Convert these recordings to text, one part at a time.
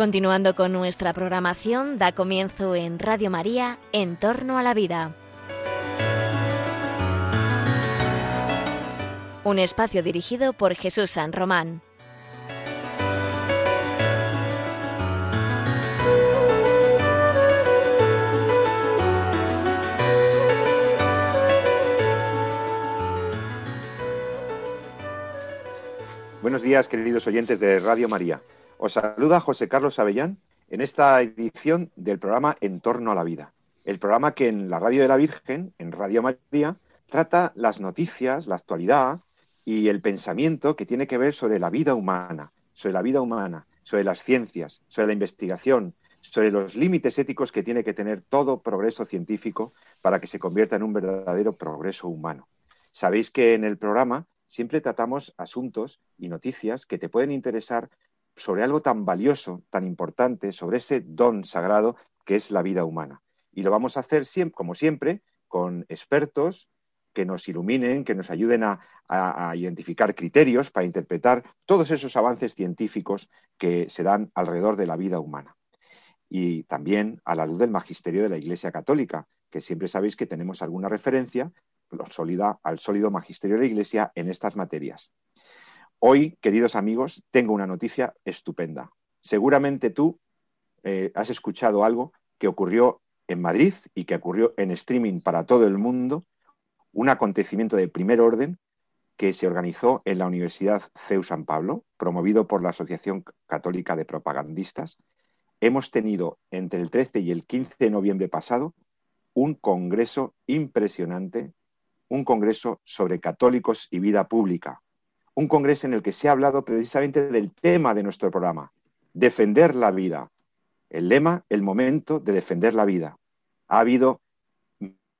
Continuando con nuestra programación, da comienzo en Radio María, En torno a la vida. Un espacio dirigido por Jesús San Román. Buenos días, queridos oyentes de Radio María. Os saluda José Carlos Avellán en esta edición del programa En torno a la vida. El programa que en la Radio de la Virgen, en Radio María, trata las noticias, la actualidad y el pensamiento que tiene que ver sobre la vida humana, sobre la vida humana, sobre las ciencias, sobre la investigación, sobre los límites éticos que tiene que tener todo progreso científico para que se convierta en un verdadero progreso humano. Sabéis que en el programa siempre tratamos asuntos y noticias que te pueden interesar sobre algo tan valioso, tan importante, sobre ese don sagrado que es la vida humana. Y lo vamos a hacer, como siempre, con expertos que nos iluminen, que nos ayuden a, identificar criterios para interpretar todos esos avances científicos que se dan alrededor de la vida humana. Y también a la luz del magisterio de la Iglesia Católica, que siempre sabéis que tenemos alguna referencia al sólido magisterio de la Iglesia en estas materias. Hoy, queridos amigos, tengo una noticia estupenda. Seguramente tú eh, has escuchado algo que ocurrió en Madrid y que ocurrió en streaming para todo el mundo, un acontecimiento de primer orden que se organizó en la Universidad CEU San Pablo, promovido por la Asociación Católica de Propagandistas. Hemos tenido entre el 13 y el 15 de noviembre pasado un congreso impresionante, un congreso sobre católicos y vida pública, un congreso en el que se ha hablado precisamente del tema de nuestro programa, defender la vida. El lema, el momento de defender la vida. Ha habido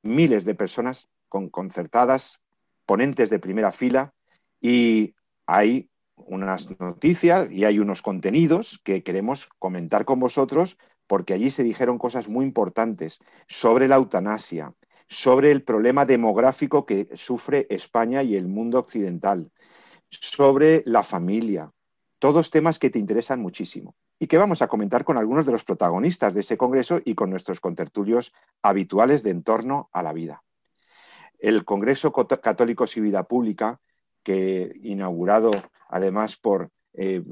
miles de personas con concertadas, ponentes de primera fila, y hay unas noticias y hay unos contenidos que queremos comentar con vosotros porque allí se dijeron cosas muy importantes sobre la eutanasia, sobre el problema demográfico que sufre España y el mundo occidental, sobre la familia, todos temas que te interesan muchísimo y que vamos a comentar con algunos de los protagonistas de ese congreso y con nuestros contertulios habituales de entorno a la vida. El Congreso Católicos y Vida Pública, que inaugurado además por, eh,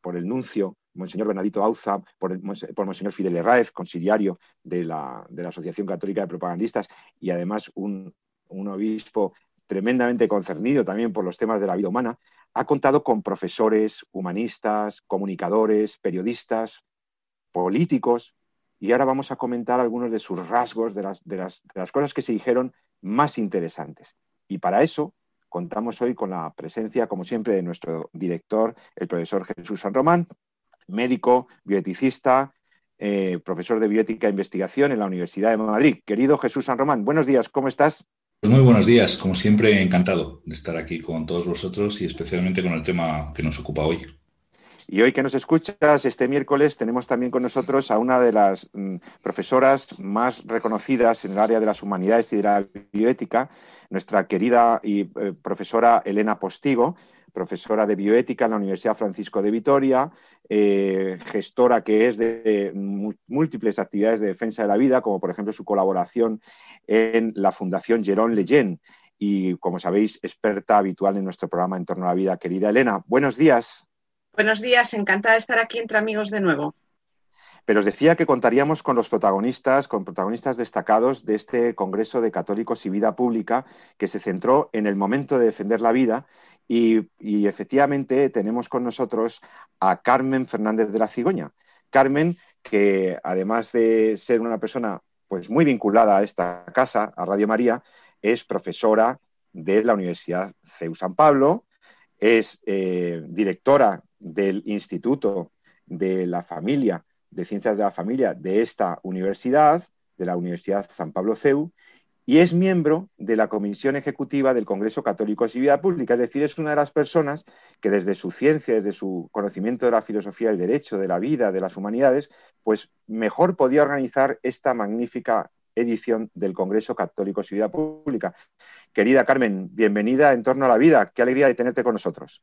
por el nuncio Monseñor Bernadito Auza, por, por Monseñor Fidel Herráez, conciliario de la, de la, Asociación Católica de Propagandistas, y además un, un obispo tremendamente concernido también por los temas de la vida humana, ha contado con profesores, humanistas, comunicadores, periodistas, políticos, y ahora vamos a comentar algunos de sus rasgos, de las, de las, cosas que se dijeron más interesantes. Y para eso contamos hoy con la presencia, como siempre, de nuestro director, el profesor Jesús San Román, médico, bioeticista, eh, profesor de bioética e investigación en la Universidad de Madrid. Querido Jesús San Román, buenos días, ¿cómo estás? Pues muy buenos días, como siempre, encantado de estar aquí con todos vosotros y especialmente con el tema que nos ocupa hoy. Y hoy que nos escuchas, este miércoles tenemos también con nosotros a una de las mm, profesoras más reconocidas en el área de las humanidades y de la bioética, nuestra querida y eh, profesora Elena Postigo, profesora de bioética en la Universidad Francisco de Vitoria, eh, gestora que es de, múltiples actividades de defensa de la vida, como por ejemplo su colaboración en la Fundación Jerón Leyen y, como sabéis, experta habitual en nuestro programa En torno a la vida. Querida Elena, buenos días. Buenos días, encantada de estar aquí entre amigos de nuevo. Pero os decía que contaríamos con los protagonistas, con protagonistas destacados de este Congreso de Católicos y Vida Pública, que se centró en el momento de defender la vida y, efectivamente tenemos con nosotros a Carmen Fernández de la Cigoña. Carmen, que además de ser una persona pues muy vinculada a esta casa, a Radio María, es profesora de la Universidad CEU San Pablo, es eh, directora del Instituto de la Familia, de Ciencias de la Familia de esta universidad, de la Universidad San Pablo CEU, y es miembro de la Comisión Ejecutiva del Congreso Católico y Vida Pública, es decir, es una de las personas que desde su ciencia, desde su conocimiento de la filosofía del derecho, de la vida, de las humanidades, pues mejor podía organizar esta magnífica edición del Congreso Católico y Vida Pública. Querida Carmen, bienvenida en torno a la vida. Qué alegría de tenerte con nosotros.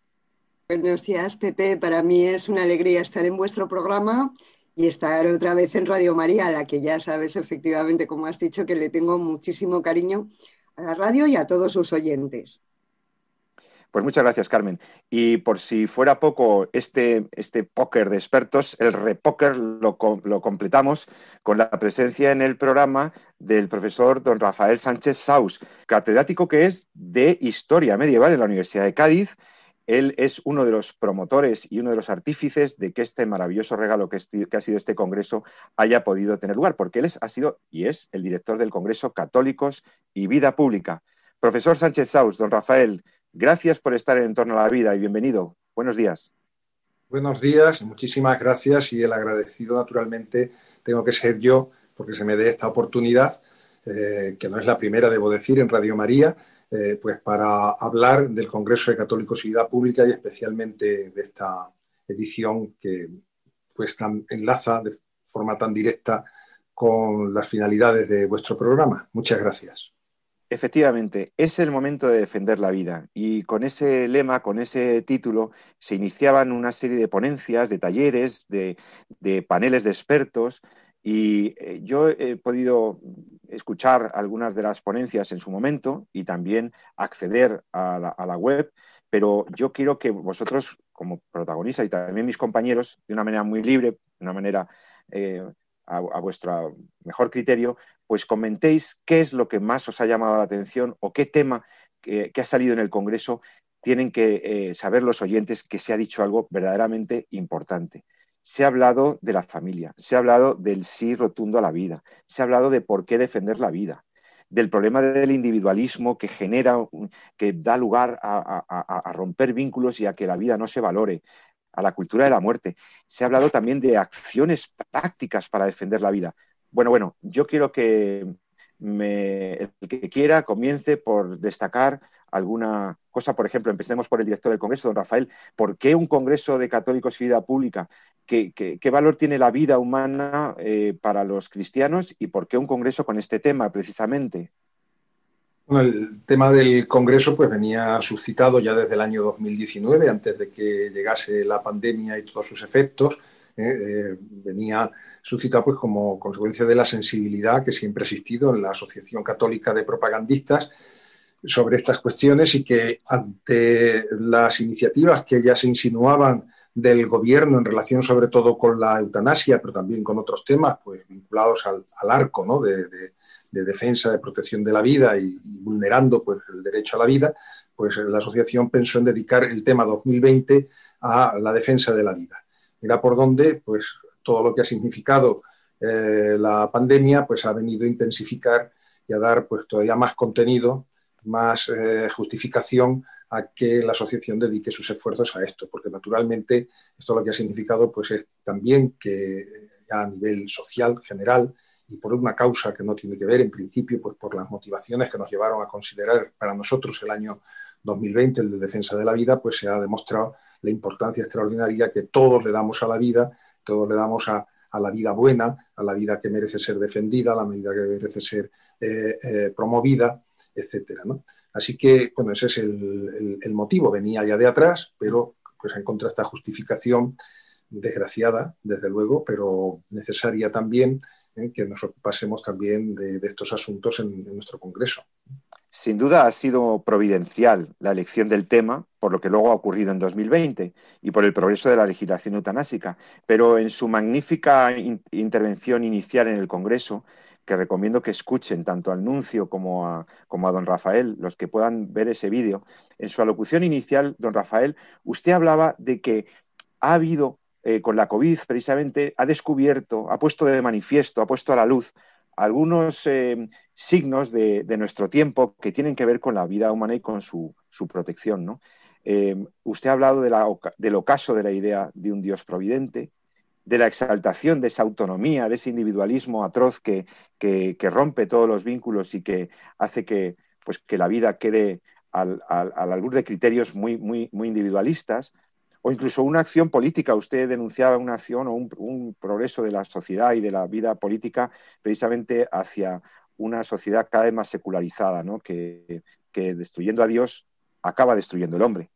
Buenos días, Pepe. Para mí es una alegría estar en vuestro programa y estar otra vez en Radio María, a la que ya sabes efectivamente, como has dicho, que le tengo muchísimo cariño a la radio y a todos sus oyentes. Pues muchas gracias, Carmen. Y por si fuera poco, este, este póker de expertos, el repóker, lo, lo completamos con la presencia en el programa del profesor don Rafael Sánchez Saus, catedrático que es de Historia Medieval en la Universidad de Cádiz. Él es uno de los promotores y uno de los artífices de que este maravilloso regalo que, ha sido este Congreso haya podido tener lugar, porque él es, ha sido y es el director del Congreso Católicos y Vida Pública. Profesor Sánchez Saus, don Rafael, Gracias por estar en Torno a la Vida y bienvenido. Buenos días. Buenos días, muchísimas gracias y el agradecido naturalmente tengo que ser yo porque se me dé esta oportunidad, eh, que no es la primera, debo decir, en Radio María, eh, pues para hablar del Congreso de Católicos y Pública y especialmente de esta edición que pues enlaza de forma tan directa con las finalidades de vuestro programa. Muchas gracias. Efectivamente, es el momento de defender la vida y con ese lema, con ese título, se iniciaban una serie de ponencias, de talleres, de, paneles de expertos y eh, yo he podido escuchar algunas de las ponencias en su momento y también acceder a la, web, pero yo quiero que vosotros, como protagonistas y también mis compañeros, de una manera muy libre, de una manera eh, a, vuestro mejor criterio, pues comentéis qué es lo que más os ha llamado la atención o qué tema que, ha salido en el Congreso tienen que eh, saber los oyentes que se ha dicho algo verdaderamente importante. Se ha hablado de la familia, se ha hablado del sí rotundo a la vida, se ha hablado de por qué defender la vida, del problema del individualismo que genera, que da lugar a, romper vínculos y a que la vida no se valore, a la cultura de la muerte. Se ha hablado también de acciones prácticas para defender la vida. Bueno, bueno, yo quiero que el que quiera comience por destacar alguna cosa. Por ejemplo, empecemos por el director del Congreso, don Rafael. ¿Por qué un Congreso de Católicos y Vida Pública? ¿Qué, valor tiene la vida humana eh, para los cristianos y por qué un Congreso con este tema precisamente? el tema del Congreso pues venía suscitado ya desde el año 2019, antes de que llegase la pandemia y todos sus efectos. ¿eh? Eh, venía suscitado pues como consecuencia de la sensibilidad que siempre ha existido en la Asociación Católica de Propagandistas sobre estas cuestiones y que ante las iniciativas que ya se insinuaban del gobierno en relación sobre todo con la eutanasia, pero también con otros temas pues vinculados al, arco ¿no? de de defensa, de protección de la vida y, vulnerando pues, el derecho a la vida, pues la asociación pensó en dedicar el tema 2020 a la defensa de la vida. Mira por dónde, pues todo lo que ha significado eh, la pandemia, pues ha venido a intensificar y a dar pues todavía más contenido, más eh, justificación a que la asociación dedique sus esfuerzos a esto, porque naturalmente esto lo que ha significado pues es también que ya a nivel social general y por una causa que no tiene que ver, en principio, pues por las motivaciones que nos llevaron a considerar para nosotros el año 2020, el de defensa de la vida, pues se ha demostrado la importancia extraordinaria que todos le damos a la vida, todos le damos a, la vida buena, a la vida que merece ser defendida, a la vida que merece ser eh, eh, promovida, etcétera, Así que, bueno, ese es el, el, motivo. Venía ya de atrás, pero pues en contra de esta justificación desgraciada, desde luego, pero necesaria también, ¿eh? que nos ocupásemos también de, estos asuntos en, nuestro Congreso. Sin duda ha sido providencial la elección del tema, por lo que luego ha ocurrido en 2020 y por el progreso de la legislación eutanásica, pero en su magnífica intervención inicial en el Congreso, que recomiendo que escuchen tanto al nuncio como a, como a don Rafael, los que puedan ver ese vídeo, en su alocución inicial, don Rafael, usted hablaba de que ha habido eh, con la COVID precisamente ha descubierto, ha puesto de manifiesto, ha puesto a la luz algunos eh, signos de, nuestro tiempo que tienen que ver con la vida humana y con su, protección. Eh, usted ha hablado del ocaso de la idea de un Dios providente, de la exaltación de esa autonomía, de ese individualismo atroz que, rompe todos los vínculos y que hace que, pues, que la vida quede al, al, de criterios muy, muy, muy individualistas o incluso una acción política. Usted denunciaba una acción o un, progreso de la sociedad y de la vida política precisamente hacia una sociedad cada vez más secularizada, ¿no? que, destruyendo a Dios acaba destruyendo el hombre.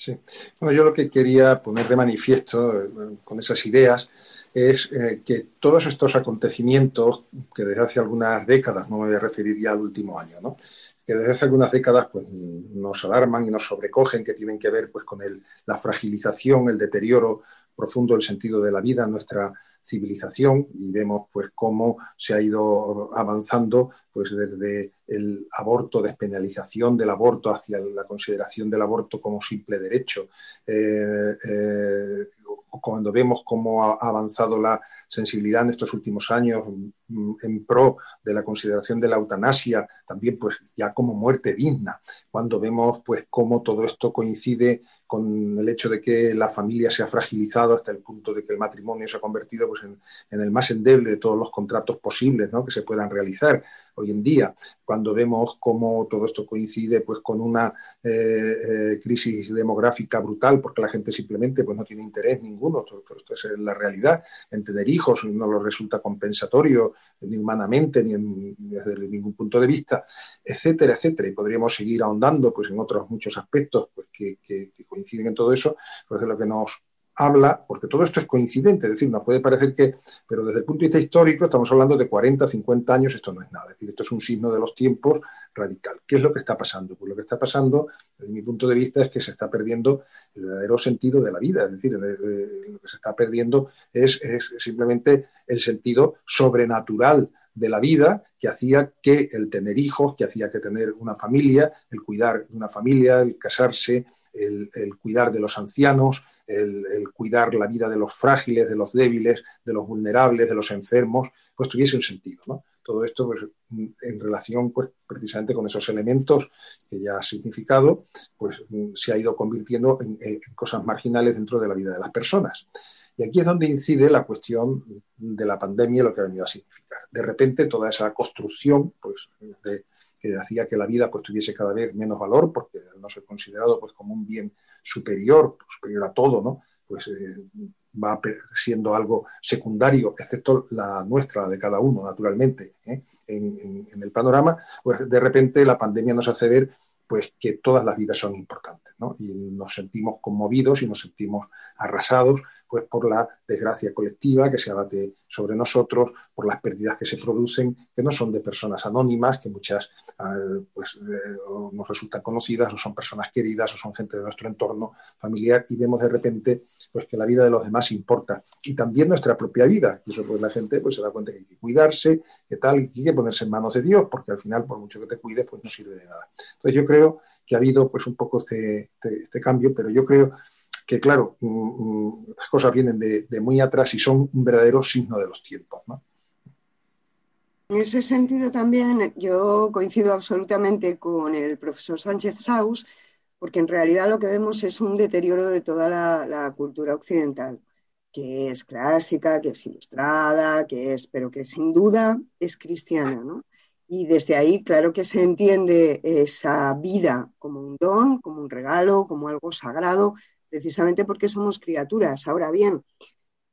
Sí. Bueno, yo lo que quería poner de manifiesto eh, con esas ideas es eh, que todos estos acontecimientos, que desde hace algunas décadas, no me voy a referir ya al último año, ¿no? que desde hace algunas décadas pues, nos alarman y nos sobrecogen, que tienen que ver pues, con el, la fragilización, el deterioro profundo del sentido de la vida nuestra civilización y vemos pues cómo se ha ido avanzando pues desde el aborto, despenalización del aborto hacia la consideración del aborto como simple derecho, eh, eh, cuando vemos cómo ha avanzado la sensibilidad en estos últimos años mm, en pro de la consideración de la eutanasia, también pues ya como muerte digna, cuando vemos pues cómo todo esto coincide con el hecho de que la familia se ha fragilizado hasta el punto de que el matrimonio se ha convertido pues, en, el más endeble de todos los contratos posibles ¿no? que se puedan realizar hoy en día, cuando vemos cómo todo esto coincide pues, con una eh, eh, crisis demográfica brutal, porque la gente simplemente pues, no tiene interés ninguno, esto es la realidad, en tener hijos no lo resulta compensatorio ni humanamente ni, desde ningún punto de vista, etcétera, etcétera. Y podríamos seguir ahondando pues, en otros muchos aspectos pues, que, que, coinciden en todo eso, pues de lo que nos habla, porque todo esto es coincidente, es decir, nos puede parecer que, pero desde el punto de vista histórico estamos hablando de 40, 50 años, esto no es nada, es decir, esto es un signo de los tiempos radical. ¿Qué es lo que está pasando? Pues lo que está pasando, desde mi punto de vista, es que se está perdiendo el verdadero sentido de la vida, es decir, lo que se está perdiendo es, es simplemente el sentido sobrenatural de la vida que hacía que el tener hijos, que hacía que tener una familia, el cuidar de una familia, el casarse, el, cuidar de los ancianos, el, cuidar la vida de los frágiles, de los débiles, de los vulnerables, de los enfermos, pues tuviese un sentido. ¿no? Todo esto pues, en relación pues, precisamente con esos elementos que ya ha significado, pues se ha ido convirtiendo en, cosas marginales dentro de la vida de las personas. Y aquí es donde incide la cuestión de la pandemia y lo que ha venido a significar. De repente toda esa construcción pues, de, que hacía que la vida pues, tuviese cada vez menos valor, porque no ser considerado pues, como un bien superior, superior a todo, ¿no? pues eh, va siendo algo secundario, excepto la nuestra, de cada uno, naturalmente, ¿eh? en, el panorama, pues de repente la pandemia nos hace ver pues que todas las vidas son importantes, ¿no? Y nos sentimos conmovidos y nos sentimos arrasados pues por la desgracia colectiva que se abate sobre nosotros, por las pérdidas que se producen, que no son de personas anónimas, que muchas pues, eh, nos resultan conocidas, o son personas queridas, o son gente de nuestro entorno familiar, y vemos de repente pues, que la vida de los demás importa, y también nuestra propia vida, y eso pues la gente pues, se da cuenta que hay que cuidarse, que tal, y que hay que ponerse en manos de Dios, porque al final, por mucho que te cuides, pues no sirve de nada. Entonces yo creo que ha habido pues un poco este, este, este cambio, pero yo creo que claro, mm, mm, cosas vienen de, muy atrás y son un verdadero signo de los tiempos. En ese sentido también yo coincido absolutamente con el profesor Sánchez Saus, porque en realidad lo que vemos es un deterioro de toda la, cultura occidental, que es clásica, que es ilustrada, que es, pero que sin duda es cristiana, Y desde ahí, claro que se entiende esa vida como un don, como un regalo, como algo sagrado, precisamente porque somos criaturas. Ahora bien,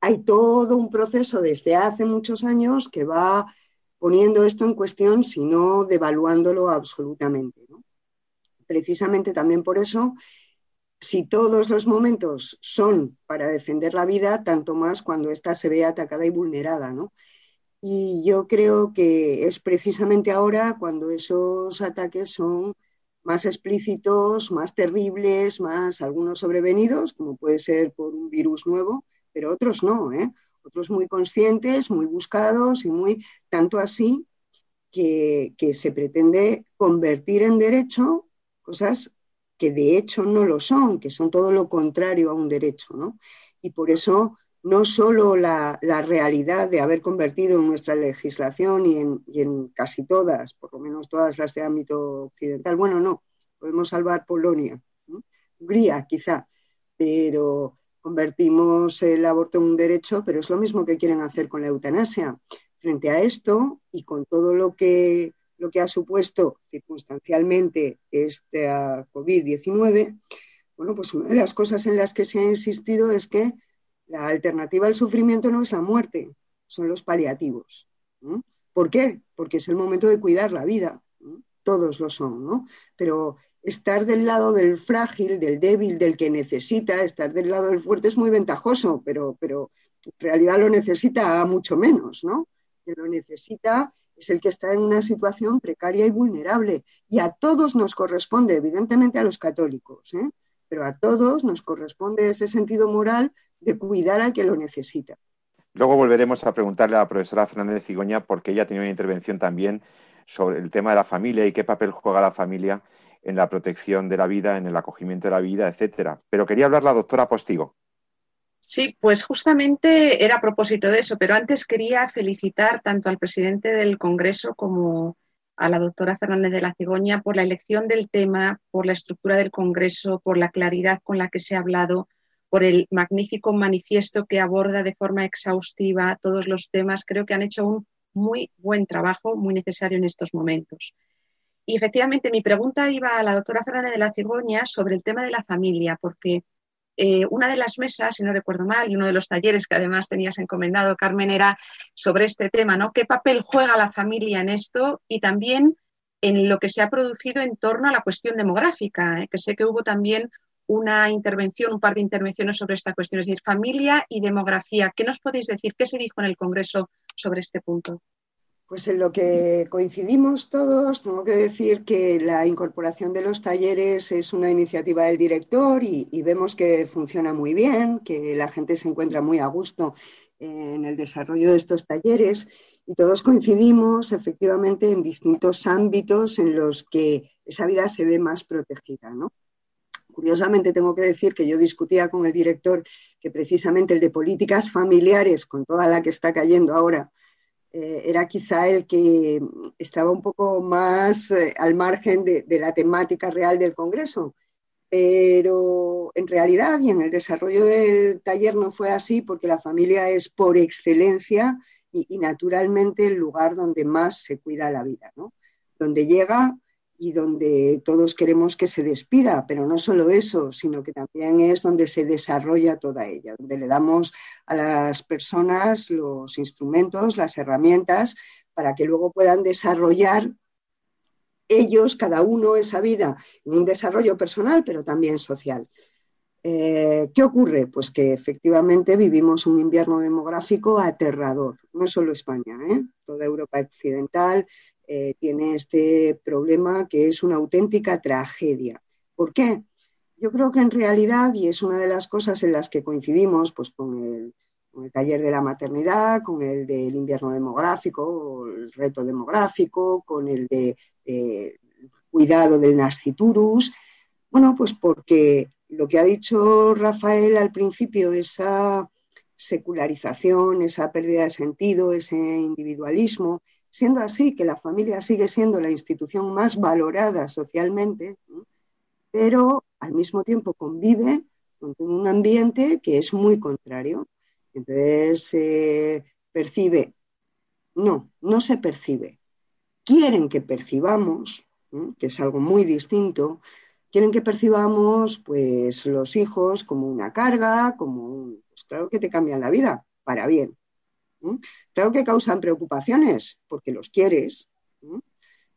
hay todo un proceso desde hace muchos años que va poniendo esto en cuestión, sino devaluándolo absolutamente. Precisamente también por eso, si todos los momentos son para defender la vida, tanto más cuando ésta se ve atacada y vulnerada. Y yo creo que es precisamente ahora cuando esos ataques son más explícitos, más terribles, más algunos sobrevenidos, como puede ser por un virus nuevo, pero otros no, ¿eh? Otros muy conscientes, muy buscados y muy tanto así que, se pretende convertir en derecho cosas que de hecho no lo son, que son todo lo contrario a un derecho, ¿no? Y por eso no solo la, realidad de haber convertido en nuestra legislación y en, casi todas, por lo menos todas las de ámbito occidental, bueno, no, podemos salvar Polonia, Hungría quizá, pero convertimos el aborto en un derecho, pero es lo mismo que quieren hacer con la eutanasia. Frente a esto y con todo lo que, lo que ha supuesto circunstancialmente esta COVID-19, bueno, pues una de las cosas en las que se ha insistido es que la alternativa al sufrimiento no es la muerte, son los paliativos. ¿Por qué? Porque es el momento de cuidar la vida. Todos lo son, ¿no? Pero estar del lado del frágil, del débil, del que necesita, estar del lado del fuerte es muy ventajoso, pero, pero en realidad lo necesita mucho menos, ¿no? Que lo necesita es el que está en una situación precaria y vulnerable. Y a todos nos corresponde, evidentemente a los católicos, ¿eh? pero a todos nos corresponde ese sentido moral de cuidar al que lo necesita. Luego volveremos a preguntarle a la profesora Fernández Cigoña, porque ella tiene una intervención también sobre el tema de la familia y qué papel juega la familia en la protección de la vida, en el acogimiento de la vida, etcétera. Pero quería hablar la doctora Postigo. Sí, pues justamente era a propósito de eso, pero antes quería felicitar tanto al presidente del Congreso como a la doctora Fernández de la Cigoña por la elección del tema, por la estructura del Congreso, por la claridad con la que se ha hablado, por el magnífico manifiesto que aborda de forma exhaustiva todos los temas. Creo que han hecho un muy buen trabajo, muy necesario en estos momentos. Y efectivamente, mi pregunta iba a la doctora Fernández de la Cigoña sobre el tema de la familia, porque eh, una de las mesas, si no recuerdo mal, y uno de los talleres que además tenías encomendado, Carmen, era sobre este tema, ¿no? ¿Qué papel juega la familia en esto? Y también en lo que se ha producido en torno a la cuestión demográfica, ¿eh? que sé que hubo también una intervención, un par de intervenciones sobre esta cuestión, es decir, familia y demografía. ¿Qué nos podéis decir? ¿Qué se dijo en el Congreso sobre este punto? Pues en lo que coincidimos todos, tengo que decir que la incorporación de los talleres es una iniciativa del director y, vemos que funciona muy bien, que la gente se encuentra muy a gusto en el desarrollo de estos talleres y todos coincidimos efectivamente en distintos ámbitos en los que esa vida se ve más protegida. Curiosamente tengo que decir que yo discutía con el director que precisamente el de políticas familiares, con toda la que está cayendo ahora, eh, era quizá el que estaba un poco más eh, al margen de, la temática real del Congreso. Pero en realidad y en el desarrollo del taller no fue así porque la familia es por excelencia y, y naturalmente el lugar donde más se cuida la vida, ¿no? donde llega y donde todos queremos que se despida, pero no solo eso, sino que también es donde se desarrolla toda ella, donde le damos a las personas los instrumentos, las herramientas, para que luego puedan desarrollar ellos, cada uno, esa vida en un desarrollo personal, pero también social. Eh, ¿Qué ocurre? Pues que efectivamente vivimos un invierno demográfico aterrador, no solo España, ¿eh? toda Europa occidental eh, tiene este problema que es una auténtica tragedia. ¿Por qué? Yo creo que en realidad, y es una de las cosas en las que coincidimos pues, con, el, taller de la maternidad, con el del invierno demográfico, el reto demográfico, con el de cuidado del nasciturus, bueno, pues porque lo que ha dicho Rafael al principio, esa secularización, esa pérdida de sentido, ese individualismo, siendo así que la familia sigue siendo la institución más valorada socialmente, pero al mismo tiempo convive con un ambiente que es muy contrario. Entonces se percibe, no, no se percibe. Quieren que percibamos, que es algo muy distinto, quieren que percibamos pues los hijos como una carga, como un, pues claro que te cambian la vida, para bien. Claro que causan preocupaciones porque los quieres.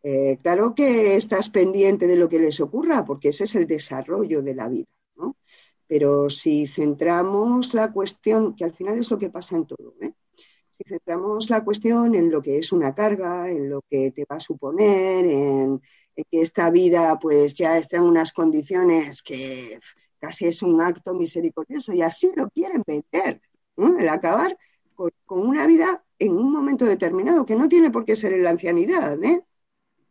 Eh, claro que estás pendiente de lo que les ocurra porque ese es el desarrollo de la vida. Pero si centramos la cuestión, que al final es lo que pasa en todo, ¿eh? si centramos la cuestión en lo que es una carga, en lo que te va a suponer, en, que esta vida pues ya está en unas condiciones que casi es un acto misericordioso y así lo quieren vender, el acabar con, una vida en un momento determinado, que no tiene por qué ser en la ancianidad, ¿eh?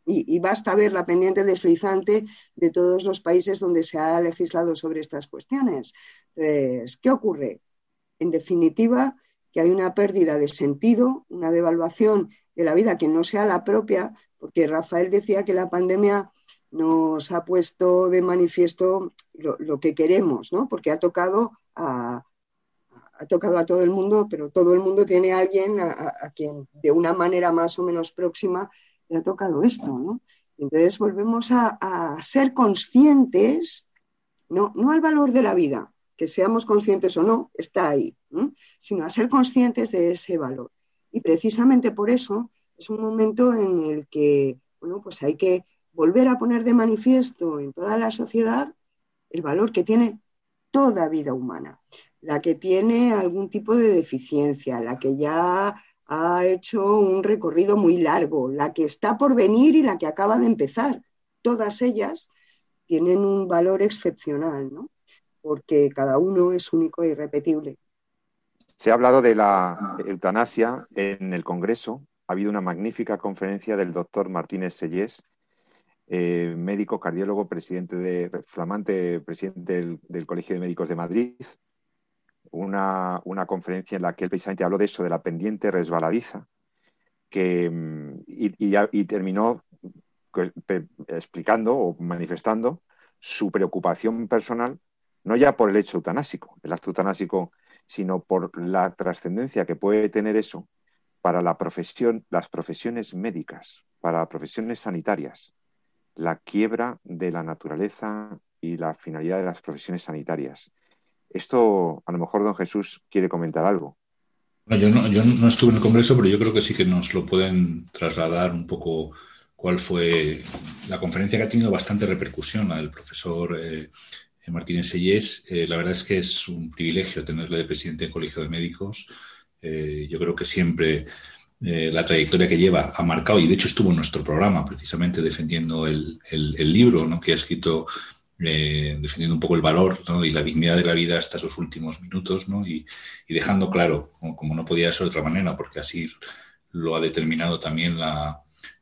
Y, basta ver la pendiente deslizante de todos los países donde se ha legislado sobre estas cuestiones. Entonces, ¿qué ocurre? En definitiva, que hay una pérdida de sentido, una devaluación de la vida que no sea la propia, porque Rafael decía que la pandemia nos ha puesto de manifiesto lo, lo que queremos, ¿no? Porque ha tocado a, ha tocado a todo el mundo, pero todo el mundo tiene a alguien a, quien de una manera más o menos próxima le ha tocado esto, ¿no? Entonces volvemos a, ser conscientes, no, no al valor de la vida, que seamos conscientes o no, está ahí, sino a ser conscientes de ese valor. Y precisamente por eso es un momento en el que, bueno, pues hay que volver a poner de manifiesto en toda la sociedad el valor que tiene toda vida humana, la que tiene algún tipo de deficiencia, la que ya ha hecho un recorrido muy largo, la que está por venir y la que acaba de empezar. Todas ellas tienen un valor excepcional, ¿no? porque cada uno es único e irrepetible. Se ha hablado de la eutanasia en el Congreso. Ha habido una magnífica conferencia del doctor Martínez Sellés, eh, médico cardiólogo, presidente de, flamante presidente del, Colegio de Médicos de Madrid. Una, conferencia en la que él precisamente habló de eso, de la pendiente resbaladiza, que, mm, y, terminó explicando o manifestando su preocupación personal, no ya por el hecho eutanásico, el acto eutanásico, sino por la trascendencia que puede tener eso para la profesión, las profesiones médicas, para profesiones sanitarias, la quiebra de la naturaleza y la finalidad de las profesiones sanitarias. Esto, a lo mejor, don Jesús quiere comentar algo. yo, no, estuve en el Congreso, pero yo creo que sí que nos lo pueden trasladar un poco cuál fue la conferencia que ha tenido bastante repercusión, la del profesor eh, Martínez Sellés. Eh, la verdad es que es un privilegio tenerle de presidente del Colegio de Médicos. Eh, yo creo que siempre eh, la trayectoria que lleva ha marcado, y de hecho estuvo en nuestro programa precisamente defendiendo el, libro ¿no? que ha escrito, eh, defendiendo un poco el valor y la dignidad de la vida hasta esos últimos minutos, ¿no? y, dejando claro, como, no podía ser de otra manera, porque así lo ha determinado también la,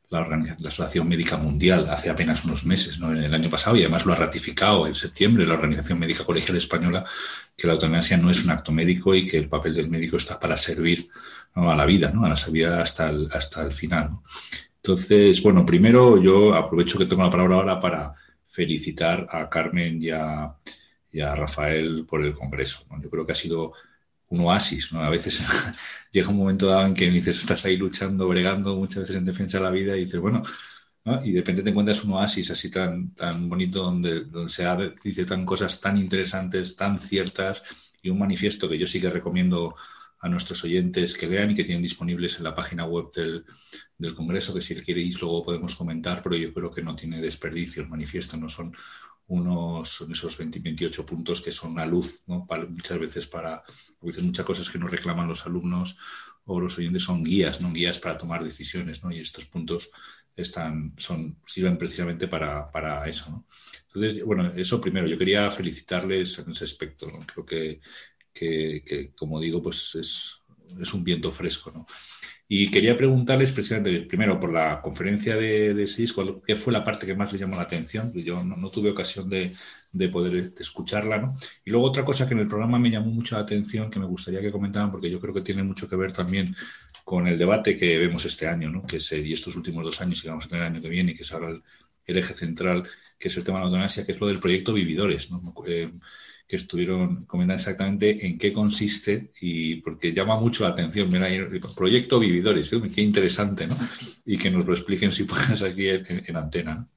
la, Asociación Médica Mundial hace apenas unos meses, ¿no? en el año pasado, y además lo ha ratificado en septiembre la Organización Médica Colegial Española, que la eutanasia no es un acto médico y que el papel del médico está para servir a la vida, ¿no? a la vida hasta el, hasta el final. Entonces, bueno, primero yo aprovecho que tengo la palabra ahora para felicitar a Carmen y a, Rafael por el Congreso. Yo creo que ha sido un oasis, ¿no? A veces llega un momento dado en que dices, estás ahí luchando, bregando muchas veces en defensa de la vida y dices, bueno, y de repente te encuentras un oasis así tan, tan bonito donde, donde se dice tan cosas tan interesantes, tan ciertas y un manifiesto que yo sí que recomiendo a nuestros oyentes que lean y que tienen disponibles en la página web del, del Congreso, que si queréis luego podemos comentar, pero yo creo que no tiene desperdicio el manifiesto, no son unos son esos 20, 28 puntos que son una luz, ¿no? muchas veces para, veces muchas cosas que nos reclaman los alumnos o los oyentes son guías, no guías para tomar decisiones, ¿no? Y estos puntos están, son, sirven precisamente para, para eso, ¿no? Entonces, bueno, eso primero, yo quería felicitarles en ese aspecto, Creo que que, como digo, pues es, es, un viento fresco. ¿no? Y quería preguntarles, precisamente, primero por la conferencia de, de SIS, ¿qué fue la parte que más les llamó la atención? Yo no, tuve ocasión de, de poder escucharla. ¿no? Y luego otra cosa que en el programa me llamó mucho la atención, que me gustaría que comentaran, porque yo creo que tiene mucho que ver también con el debate que vemos este año, ¿no? que es, y estos últimos dos años que vamos a tener el año que viene, y que es ahora el, eje central, que es el tema de la eutanasia, que es lo del proyecto Vividores. ¿no? Eh, que estuvieron comentando exactamente en qué consiste y porque llama mucho la atención. Mira, el proyecto Vividores, ¿eh? qué interesante, ¿no? Y que nos lo expliquen si puedes aquí en, antena.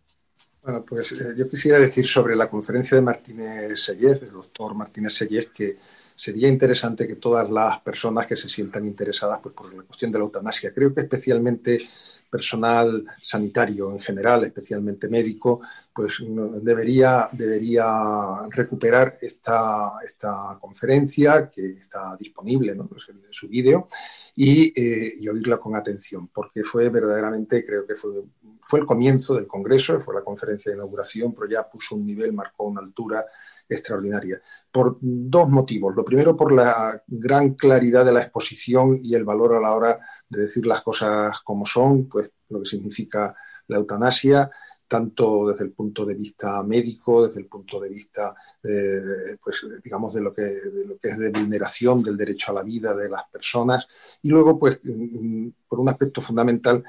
Bueno, pues eh, yo quisiera decir sobre la conferencia de Martínez Sellez, del doctor Martínez Sellez, que sería interesante que todas las personas que se sientan interesadas pues, por la cuestión de la eutanasia, creo que especialmente personal sanitario en general, especialmente médico, pues debería, debería recuperar esta, esta conferencia que está disponible ¿no? pues en su vídeo y, eh, y, oírla con atención, porque fue verdaderamente, creo que fue, fue el comienzo del Congreso, fue la conferencia de inauguración, pero ya puso un nivel, marcó una altura extraordinaria. Por dos motivos. Lo primero, por la gran claridad de la exposición y el valor a la hora de decir las cosas como son, pues lo que significa la eutanasia, tanto desde el punto de vista médico, desde el punto de vista, pues, digamos, de lo, que, de lo que es de vulneración del derecho a la vida de las personas, y luego, pues, por un aspecto fundamental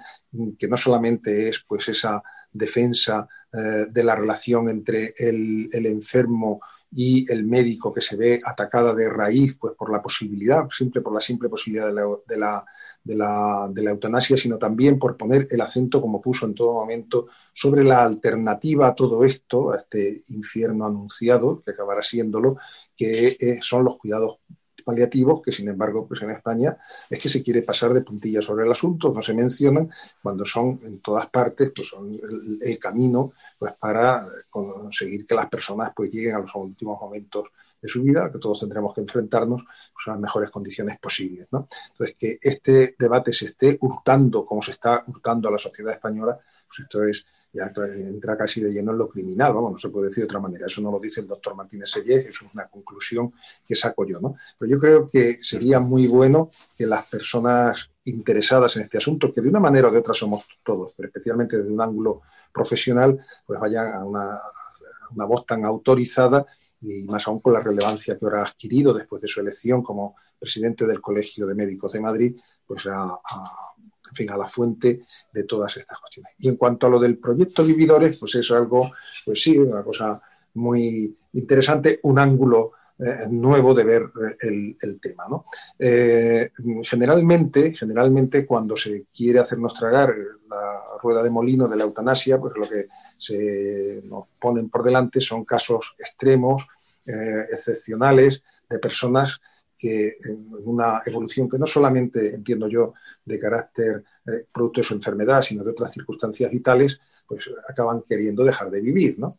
que no solamente es, pues, esa defensa eh, de la relación entre el, el enfermo y el médico que se ve atacada de raíz pues por la posibilidad, simple por la simple posibilidad de la, de la, de la, de la eutanasia, sino también por poner el acento, como puso en todo momento, sobre la alternativa a todo esto, a este infierno anunciado, que acabará siéndolo, que eh, son los cuidados paliativos que, sin embargo, pues en España es que se quiere pasar de puntillas sobre el asunto, no se mencionan cuando son en todas partes, pues son el, camino pues para conseguir que las personas pues lleguen a los últimos momentos de su vida, que todos tendremos que enfrentarnos pues, a las mejores condiciones posibles. ¿no? Entonces, que este debate se esté hurtando como se está hurtando a la sociedad española, pues esto es ya entra casi de lleno en lo criminal, vamos, no se puede decir de otra manera. Eso no lo dice el doctor Martínez Sellés, eso es una conclusión que saco yo, ¿no? Pero yo creo que sería muy bueno que las personas interesadas en este asunto, que de una manera o de otra somos todos, pero especialmente desde un ángulo profesional, pues vayan a una, una voz tan autorizada y más aún con la relevancia que ahora ha adquirido después de su elección como presidente del Colegio de Médicos de Madrid, pues a fin, a la fuente de todas estas cuestiones. Y en cuanto a lo del proyecto Vividores, pues es algo, pues sí, una cosa muy interesante, un ángulo eh, nuevo de ver eh, el, tema. ¿no? Eh, generalmente, generalmente, cuando se quiere hacernos tragar la rueda de molino de la eutanasia, pues lo que se nos ponen por delante son casos extremos, excepcionales, de personas que en una evolución que no solamente, entiendo yo, de carácter eh, producto de su enfermedad, sino de otras circunstancias vitales, pues acaban queriendo dejar de vivir, ¿no?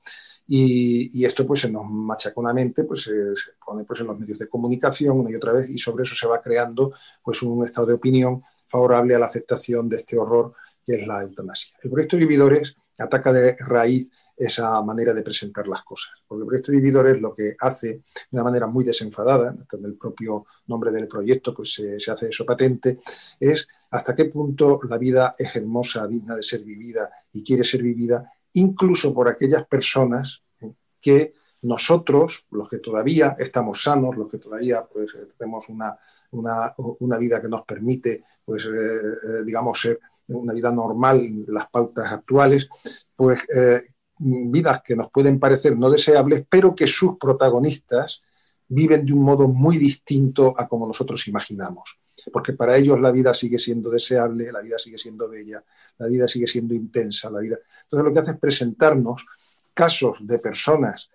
Y, esto pues se nos machaconamente pues se, pone pues en los medios de comunicación una y otra vez y sobre eso se va creando pues un estado de opinión favorable a la aceptación de este horror que es la eutanasia. El proyecto Vividores ataca de raíz esa manera de presentar las cosas. Porque el proyecto Vividores lo que hace de una manera muy desenfadada, en el propio nombre del proyecto pues se, hace eso patente, es hasta qué punto la vida es hermosa, digna de ser vivida y quiere ser vivida, incluso por aquellas personas que nosotros, los que todavía estamos sanos, los que todavía pues, tenemos una, una, vida que nos permite, pues, eh, eh, digamos, ser una vida normal, las pautas actuales, pues eh, vidas que nos pueden parecer no deseables, pero que sus protagonistas viven de un modo muy distinto a como nosotros imaginamos. Porque para ellos la vida sigue siendo deseable, la vida sigue siendo bella, la vida sigue siendo intensa, la vida. Entonces lo que hace es presentarnos casos de personas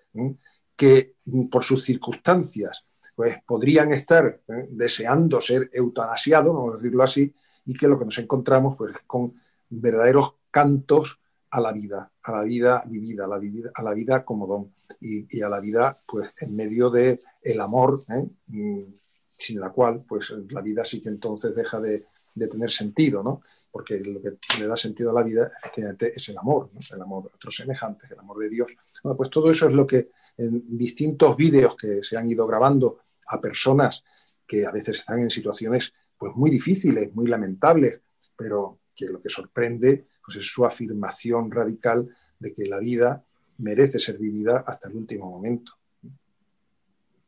que por sus circunstancias pues podrían estar deseando ser eutanasiados, vamos a decirlo así, y que lo que nos encontramos pues con verdaderos cantos a la vida, a la vida vivida, a la, vida, a la vida como don y, a la vida pues en medio de el amor, ¿eh? mm, sin la cual pues la vida sí que entonces deja de, tener sentido, ¿no? Porque lo que le da sentido a la vida es el amor, el amor de otros semejantes, el amor de Dios. Bueno, pues todo eso es lo que en distintos vídeos que se han ido grabando a personas que a veces están en situaciones pues muy difíciles, muy lamentables, pero que lo que sorprende pues, es su afirmación radical de que la vida merece ser vivida hasta el último momento.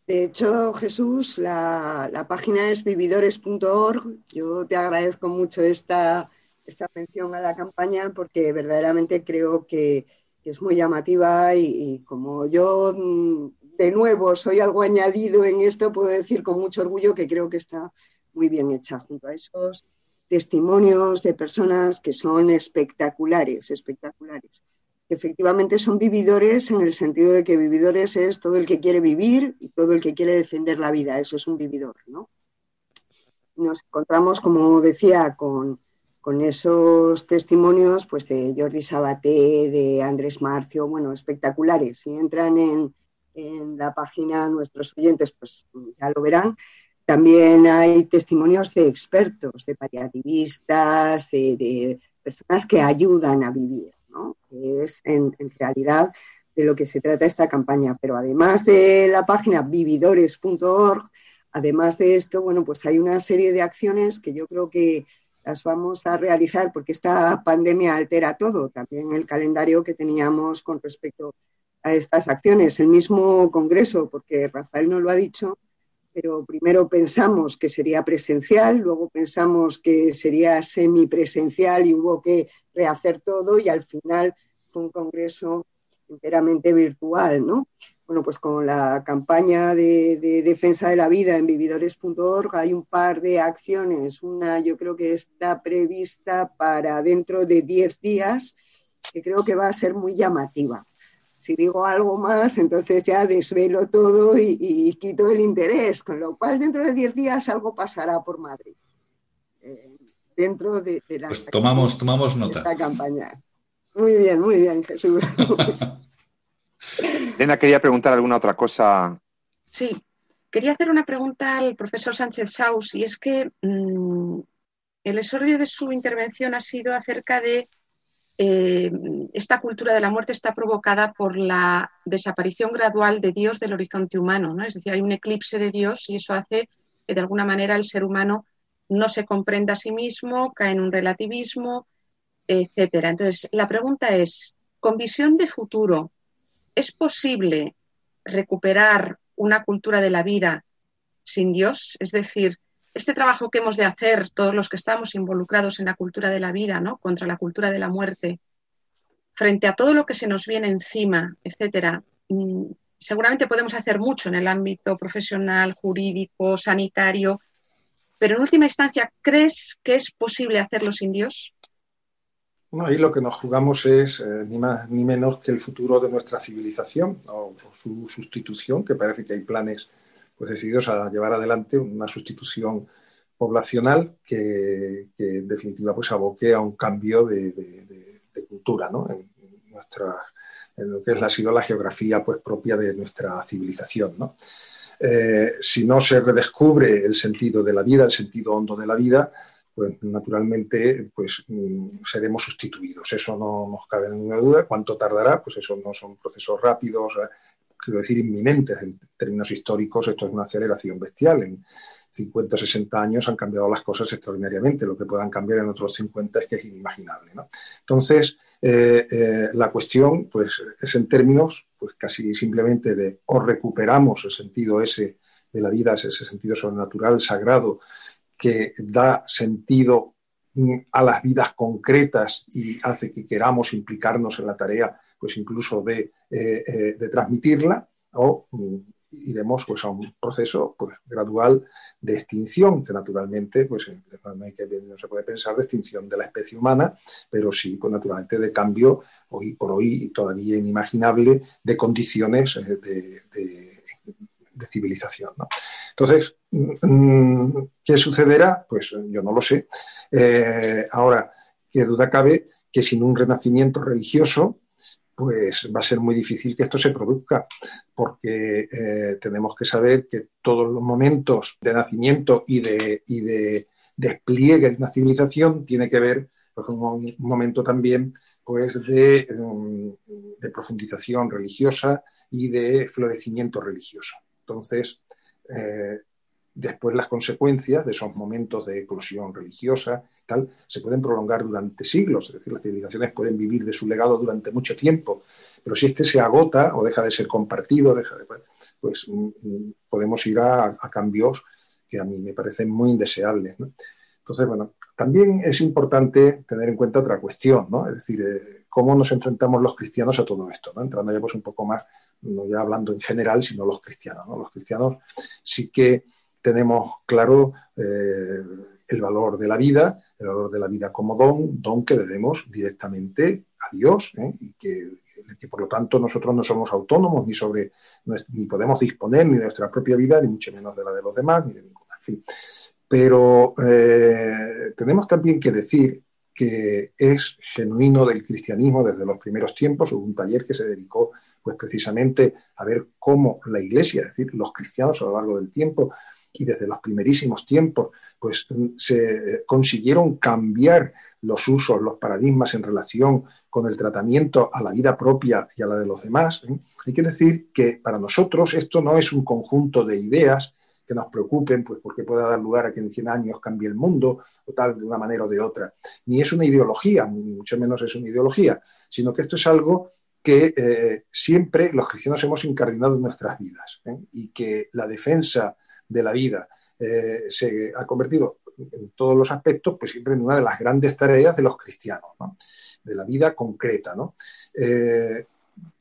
De hecho, Jesús, la, página es vividores.org. Yo te agradezco mucho esta, esta mención a la campaña porque verdaderamente creo que, es muy llamativa y, como yo mm, de nuevo soy algo añadido en esto, puedo decir con mucho orgullo que creo que está muy bien hecha, junto a esos testimonios de personas que son espectaculares, espectaculares. Efectivamente son vividores en el sentido de que vividores es todo el que quiere vivir y todo el que quiere defender la vida, eso es un vividor, ¿no? Nos encontramos, como decía, con, esos testimonios pues de Jordi Sabaté, de Andrés Marcio, bueno, espectaculares. Si entran en, en la página nuestros oyentes, pues ya lo verán. También hay testimonios de expertos, de paliativistas, de, personas que ayudan a vivir, ¿no? que es en, realidad de lo que se trata esta campaña. Pero además de la página vividores.org, además de esto, bueno, pues hay una serie de acciones que yo creo que las vamos a realizar porque esta pandemia altera todo, también el calendario que teníamos con respecto a estas acciones. El mismo Congreso, porque Rafael no lo ha dicho, pero primero pensamos que sería presencial, luego pensamos que sería semipresencial y hubo que rehacer todo y al final fue un congreso enteramente virtual, ¿no? Bueno, pues con la campaña de, defensa de la vida en vividores.org hay un par de acciones. Una yo creo que está prevista para dentro de 10 días, que creo que va a ser muy llamativa Si digo algo más, entonces ya desvelo todo y, quito el interés, con lo cual dentro de 10 días algo pasará por Madrid. Eh, dentro de, la pues tomamos, tomamos nota. Esta campaña. Muy bien, muy bien, Jesús. Elena quería preguntar alguna otra cosa. Sí, quería hacer una pregunta al profesor Sánchez Saus y es que mm, el exordio de su intervención ha sido acerca de eh, esta cultura de la muerte está provocada por la desaparición gradual de Dios del horizonte humano, ¿no? Es decir, hay un eclipse de Dios y eso hace que de alguna manera el ser humano no se comprenda a sí mismo, cae en un relativismo, etcétera. Entonces, la pregunta es, con visión de futuro, ¿es posible recuperar una cultura de la vida sin Dios? Es decir, este trabajo que hemos de hacer todos los que estamos involucrados en la cultura de la vida, ¿no? Contra la cultura de la muerte, frente a todo lo que se nos viene encima, etcétera, mm, seguramente podemos hacer mucho en el ámbito profesional, jurídico, sanitario, pero en última instancia, ¿crees que es posible hacerlo sin Dios? Bueno, ahí lo que nos jugamos es eh, ni más ni menos que el futuro de nuestra civilización o, su sustitución, que parece que hay planes pues, decididos a llevar adelante una sustitución poblacional que, en definitiva pues aboque a un cambio de, cultura ¿no? en, nuestra, en lo que es, ha sido la geografía pues, propia de nuestra civilización. ¿no? Eh, si no se redescubre el sentido de la vida, el sentido hondo de la vida, pues naturalmente pues mm, seremos sustituidos. Eso no nos cabe ninguna duda. ¿Cuánto tardará? Pues eso no son procesos rápidos, quiero decir inminentes en términos históricos. Esto es una aceleración bestial. En 50 o 60 años han cambiado las cosas extraordinariamente. Lo que puedan cambiar en otros 50 es que es inimaginable. Entonces, eh, eh, la cuestión pues, es en términos pues, casi simplemente de o recuperamos el sentido ese de la vida, ese sentido sobrenatural, sagrado, que da sentido mm, a las vidas concretas y hace que queramos implicarnos en la tarea, pues incluso de, eh, eh, de transmitirla, o mm, iremos pues, a un proceso pues, gradual de extinción, que naturalmente pues, eh, no, se puede pensar de extinción de la especie humana, pero sí pues, naturalmente de cambio, hoy por hoy todavía inimaginable, de condiciones de, de civilización. Entonces, mm, ¿qué sucederá? Pues eh, yo no lo sé. Eh, ahora, qué duda cabe que sin un renacimiento religioso, pues va a ser muy difícil que esto se produzca, porque eh, tenemos que saber que todos los momentos de nacimiento y de, y de despliegue de una civilización tiene que ver pues, con un momento también pues, de, mm, de profundización religiosa y de florecimiento religioso. Entonces, eh, después las consecuencias de esos momentos de eclosión religiosa tal se pueden prolongar durante siglos, es decir, las civilizaciones pueden vivir de su legado durante mucho tiempo, pero si este se agota o deja de ser compartido, deja de, pues mm, mm, podemos ir a, cambios que a mí me parecen muy indeseables. Entonces, bueno, también es importante tener en cuenta otra cuestión, ¿no? Es decir, eh, cómo nos enfrentamos los cristianos a todo esto, ¿no? Entrando ya pues un poco más no ya hablando en general, sino los cristianos. Los cristianos sí que tenemos claro eh, el valor de la vida, el valor de la vida como don, don que debemos directamente a Dios ¿eh? y que, por lo tanto nosotros no somos autónomos ni sobre ni podemos disponer ni de nuestra propia vida ni mucho menos de la de los demás ni de ninguna. Pero eh, tenemos también que decir que es genuino del cristianismo desde los primeros tiempos. Hubo un taller que se dedicó pues precisamente a ver cómo la Iglesia, es decir, los cristianos a lo largo del tiempo y desde los primerísimos tiempos, pues se consiguieron cambiar los usos, los paradigmas en relación con el tratamiento a la vida propia y a la de los demás. ¿eh? Hay que decir que para nosotros esto no es un conjunto de ideas que nos preocupen, pues porque pueda dar lugar a que en 100 años cambie el mundo o tal, de una manera o de otra. Ni es una ideología, mucho menos es una ideología, sino que esto es algo que eh, siempre los cristianos hemos incardinado en nuestras vidas ¿eh? y que la defensa de la vida eh, se ha convertido en todos los aspectos, pues siempre en una de las grandes tareas de los cristianos, de la vida concreta.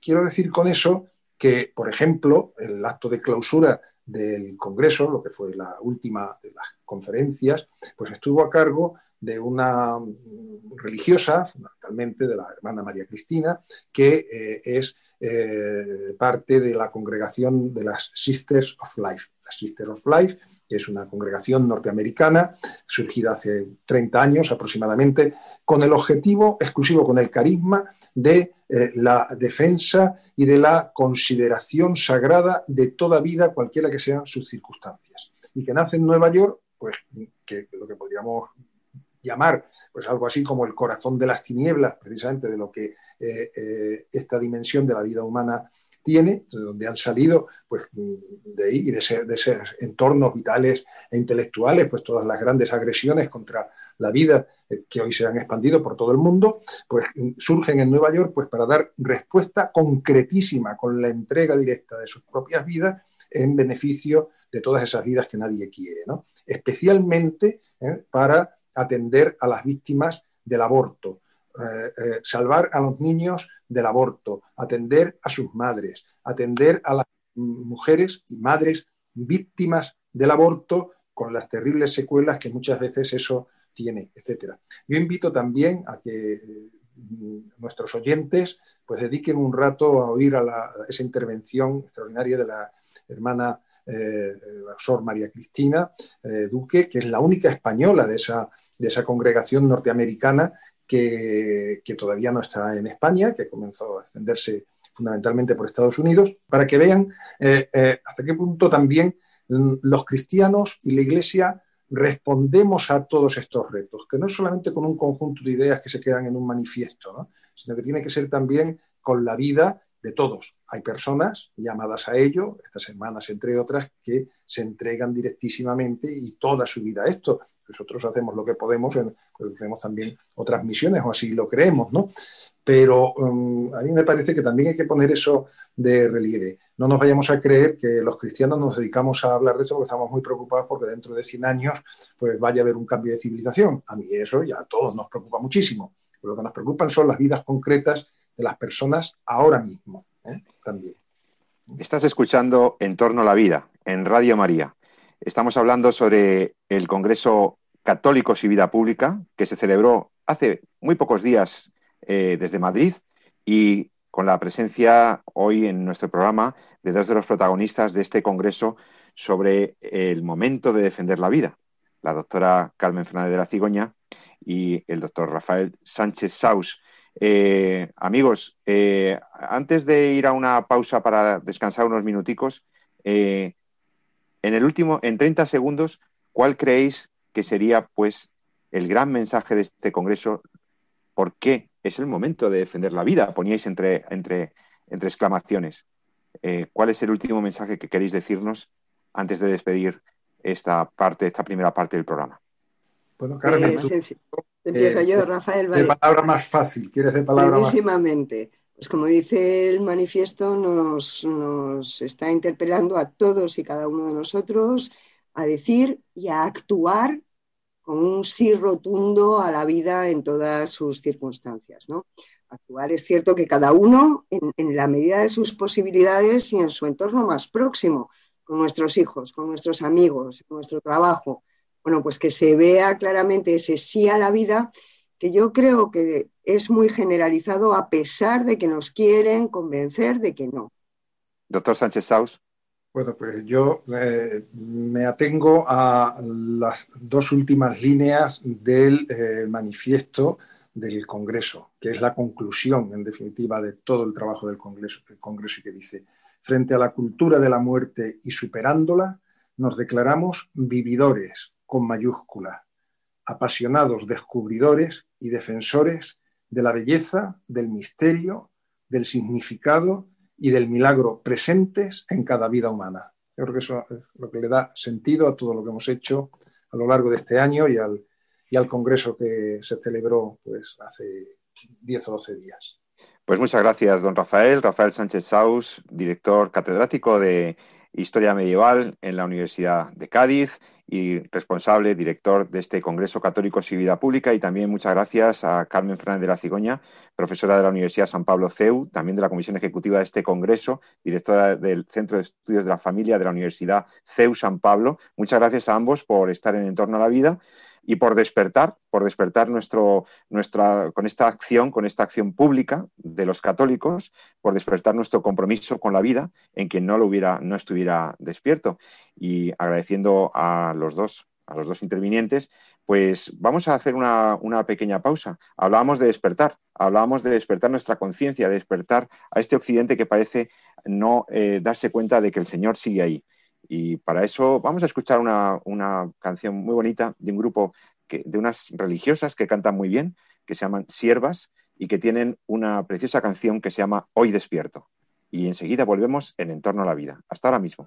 quiero decir con eso que, por ejemplo, el acto de clausura del Congreso, lo que fue la última de las conferencias, pues estuvo a cargo de una religiosa, fundamentalmente de la hermana María Cristina, que eh, es eh, parte de la congregación de las Sisters of Life. Las Sisters of Life, es una congregación norteamericana, surgida hace 30 años aproximadamente, con el objetivo exclusivo, con el carisma de eh, la defensa y de la consideración sagrada de toda vida, cualquiera que sean sus circunstancias. Y que nace en Nueva York, pues que lo que podríamos llamar pues algo así como el corazón de las tinieblas, precisamente de lo que eh, eh, esta dimensión de la vida humana tiene, de donde han salido pues, de ahí y de, de esos entornos vitales e intelectuales, pues todas las grandes agresiones contra la vida eh, que hoy se han expandido por todo el mundo, pues surgen en Nueva York pues, para dar respuesta concretísima con la entrega directa de sus propias vidas en beneficio de todas esas vidas que nadie quiere, ¿no? especialmente para atender a las víctimas del aborto, eh, eh, salvar a los niños del aborto, atender a sus madres, atender a las mujeres y madres víctimas del aborto con las terribles secuelas que muchas veces eso tiene, etcétera. Yo invito también a que eh, nuestros oyentes pues dediquen un rato a oír a, esa intervención extraordinaria de la hermana Sor María Cristina Duque, que es la única española de esa de esa congregación norteamericana que, todavía no está en España, que comenzó a extenderse fundamentalmente por Estados Unidos, para que vean eh, eh, hasta qué punto también los cristianos y la Iglesia respondemos a todos estos retos, que no es solamente con un conjunto de ideas que se quedan en un manifiesto, sino que tiene que ser también con la vida de todos. Hay personas llamadas a ello, estas hermanas entre otras, que se entregan directísimamente y toda su vida a esto nosotros hacemos lo que podemos, pues tenemos también otras misiones, o así lo creemos, ¿no? Pero um, a mí me parece que también hay que poner eso de relieve. No nos vayamos a creer que los cristianos nos dedicamos a hablar de eso porque estamos muy preocupados porque dentro de 100 años pues vaya a haber un cambio de civilización. A mí eso ya a todos nos preocupa muchísimo. lo que nos preocupan son las vidas concretas de las personas ahora mismo, ¿eh? también. Estás escuchando En torno a la vida en Radio María. Estamos hablando sobre el Congreso Católicos y Vida Pública, que se celebró hace muy pocos días eh, desde Madrid y con la presencia hoy en nuestro programa de dos de los protagonistas de este Congreso sobre el momento de defender la vida, la doctora Carmen Fernández de la Cigoña y el doctor Rafael Sánchez Saus. Eh, amigos, eh, antes de ir a una pausa para descansar unos minuticos, en el último, en 30 segundos, ¿cuál creéis que sería pues el gran mensaje de este Congreso, ¿por qué es el momento de defender la vida? Poníais entre, entre, entre exclamaciones. Eh, ¿Cuál es el último mensaje que queréis decirnos antes de despedir esta parte, esta primera parte del programa? Bueno, Carmen, eh, empiezo yo, Rafael. De palabra más fácil, ¿quieres de palabra más Pues como dice el manifiesto, nos, nos está interpelando a todos y cada uno de nosotros a decir y a actuar con un sí rotundo a la vida en todas sus circunstancias. ¿no? Actuar es cierto que cada uno, en, la medida de sus posibilidades y en su entorno más próximo, con nuestros hijos, con nuestros amigos, con nuestro trabajo, bueno, pues que se vea claramente ese sí a la vida, que yo creo que es muy generalizado a pesar de que nos quieren convencer de que no. Doctor Sánchez Saus. Bueno, pues yo eh, me atengo a las dos últimas líneas del eh, manifiesto del Congreso, que es la conclusión, en definitiva, de todo el trabajo del Congreso, del Congreso y que dice, frente a la cultura de la muerte y superándola, nos declaramos vividores, con mayúscula, apasionados descubridores y defensores de la belleza, del misterio, del significado y del milagro presentes en cada vida humana. Yo creo que eso es lo que le da sentido a todo lo que hemos hecho a lo largo de este año y al, y al congreso que se celebró pues, hace 10 o 12 días. Pues muchas gracias, don Rafael. Rafael Sánchez Saus, director catedrático de Historia Medieval en la Universidad de Cádiz y responsable, director de este Congreso Católico y Vida Pública. Y también muchas gracias a Carmen Fernández de la Cigoña, profesora de la Universidad San Pablo CEU, también de la Comisión Ejecutiva de este Congreso, directora del Centro de Estudios de la Familia de la Universidad CEU San Pablo. Muchas gracias a ambos por estar en Entorno a la Vida. Y por despertar, por despertar nuestro, nuestra, con esta acción, con esta acción pública de los católicos, por despertar nuestro compromiso con la vida en quien no lo hubiera, no estuviera despierto. Y agradeciendo a los dos, a los dos intervinientes, pues vamos a hacer una, pequeña pausa. Hablábamos de despertar, hablábamos de despertar nuestra conciencia, de despertar a este occidente que parece no eh, darse cuenta de que el Señor sigue ahí. Y para eso vamos a escuchar una, canción muy bonita de un grupo de unas religiosas que cantan muy bien, que se llaman Siervas y que tienen una preciosa canción que se llama Hoy despierto. Y enseguida volvemos en Entorno a la Vida. Hasta ahora mismo.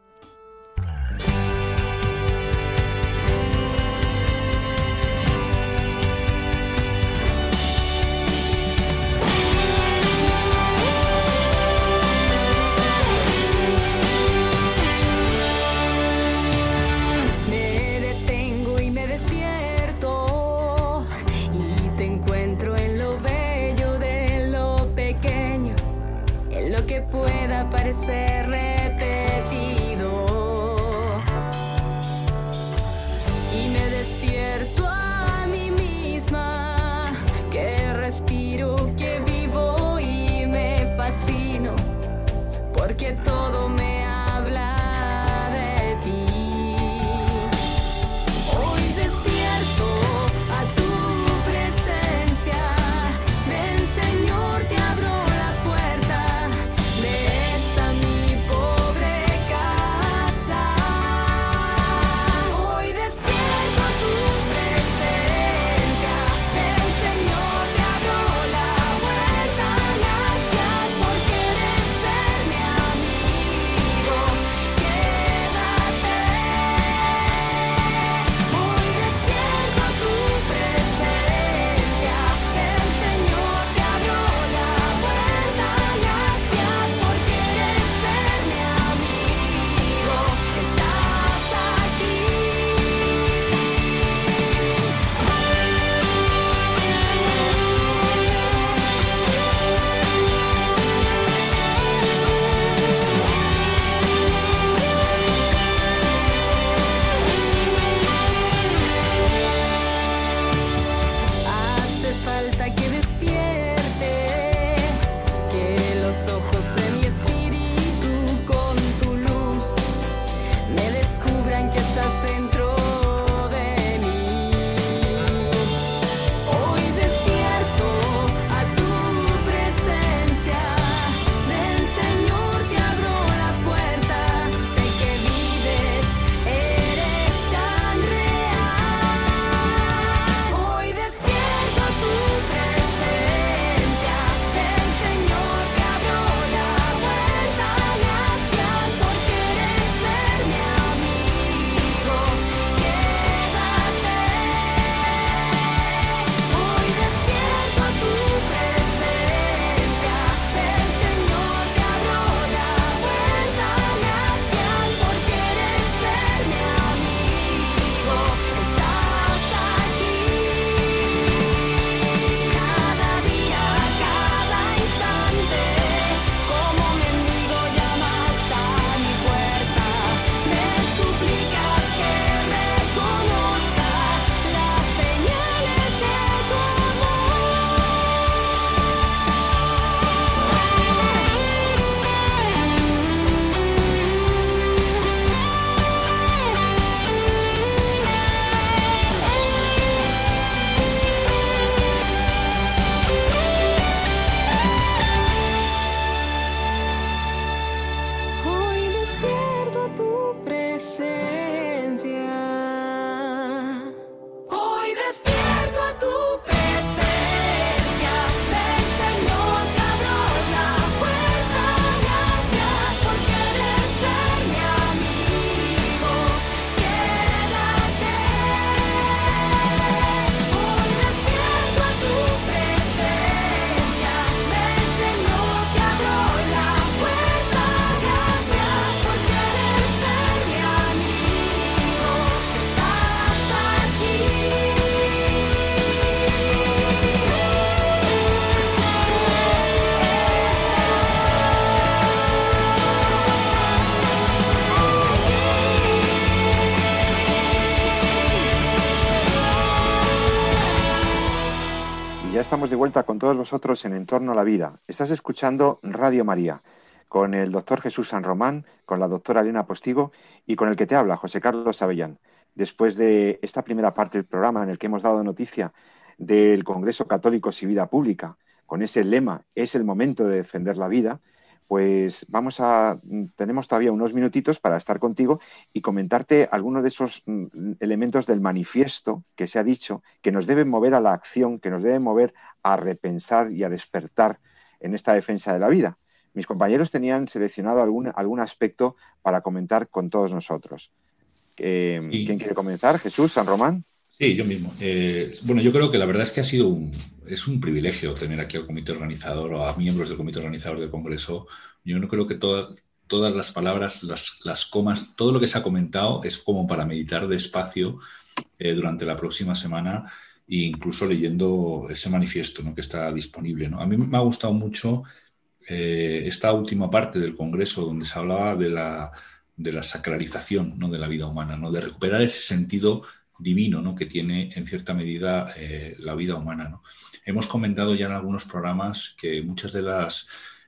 Vosotros en Entorno a la Vida. Estás escuchando Radio María con el doctor Jesús San Román, con la doctora Elena Postigo y con el que te habla, José Carlos Avellán. Después de esta primera parte del programa en el que hemos dado noticia del Congreso Católicos y Vida Pública, con ese lema, es el momento de defender la vida, pues vamos a, tenemos todavía unos minutitos para estar contigo y comentarte algunos de esos mm, elementos del manifiesto que se ha dicho que nos deben mover a la acción, que nos deben mover a repensar y a despertar en esta defensa de la vida. Mis compañeros tenían seleccionado algún, algún aspecto para comentar con todos nosotros. Eh, ¿Quién quiere comenzar? ¿Jesús, San Román? Sí, yo mismo. Eh, bueno, yo creo que la verdad es que ha sido un, es un privilegio tener aquí al comité organizador o a miembros del comité organizador del Congreso. Yo no creo que todas las palabras, las, las, comas, todo lo que se ha comentado es como para meditar despacio eh, durante la próxima semana e incluso leyendo ese manifiesto ¿no? que está disponible. ¿no? A mí me ha gustado mucho eh, esta última parte del Congreso donde se hablaba de la, de la sacralización ¿no? de la vida humana, ¿no? de recuperar ese sentido divino ¿no? que tiene en cierta medida eh, la vida humana. ¿no? Hemos comentado ya en algunos programas que muchas de las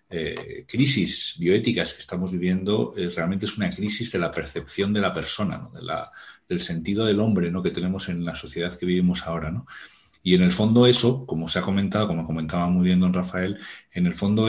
eh, crisis bioéticas que estamos viviendo eh, realmente es una crisis de la percepción de la persona, de la, del sentido del hombre ¿no? que tenemos en la sociedad que vivimos ahora. ¿no? Y en el fondo eso, como se ha comentado, como comentaba muy bien don Rafael, en el fondo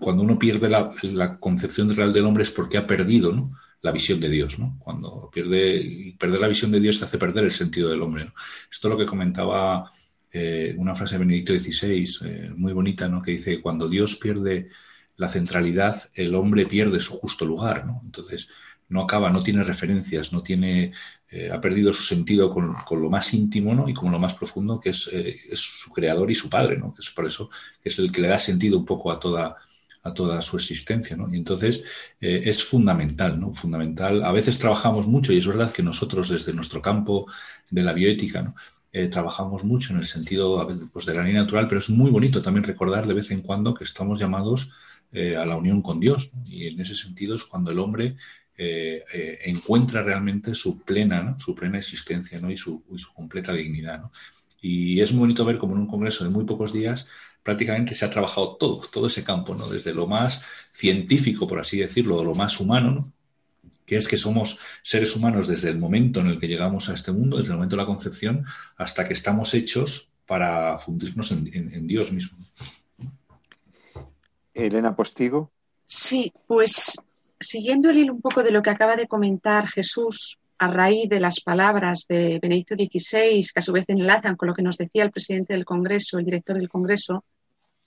cuando uno pierde la, la concepción real del hombre es porque ha perdido ¿no? La visión de Dios, ¿no? Cuando pierde, perder la visión de Dios te hace perder el sentido del hombre. Esto es lo que comentaba eh, una frase de Benedicto XVI, eh, muy bonita, ¿no? Que dice, cuando Dios pierde la centralidad, el hombre pierde su justo lugar, ¿no? Entonces, no acaba, no tiene referencias, no tiene, eh, ha perdido su sentido con, lo más íntimo ¿no? y con lo más profundo, que es, es, su creador y su padre, ¿no? que es por eso que es el que le da sentido un poco a toda, a toda su existencia, ¿no? Y entonces eh, es fundamental, ¿no? Fundamental. A veces trabajamos mucho y es verdad que nosotros desde nuestro campo de la bioética, ¿no? Eh, trabajamos mucho en el sentido a veces, pues, de la ley natural, pero es muy bonito también recordar de vez en cuando que estamos llamados eh, a la unión con Dios. Y en ese sentido es cuando el hombre encuentra realmente su plena, su plena existencia ¿no? y, su, y su completa dignidad. Y es muy bonito ver como en un congreso de muy pocos días prácticamente se ha trabajado todo, todo ese campo, ¿no? Desde lo más científico, por así decirlo, lo más humano, ¿no? que es que somos seres humanos desde el momento en el que llegamos a este mundo, desde el momento de la concepción, hasta que estamos hechos para fundirnos en, Dios mismo. Elena Postigo. Sí, pues siguiendo el hilo un poco de lo que acaba de comentar Jesús a raíz de las palabras de Benedicto XVI, que a su vez enlazan con lo que nos decía el presidente del Congreso, el director del Congreso,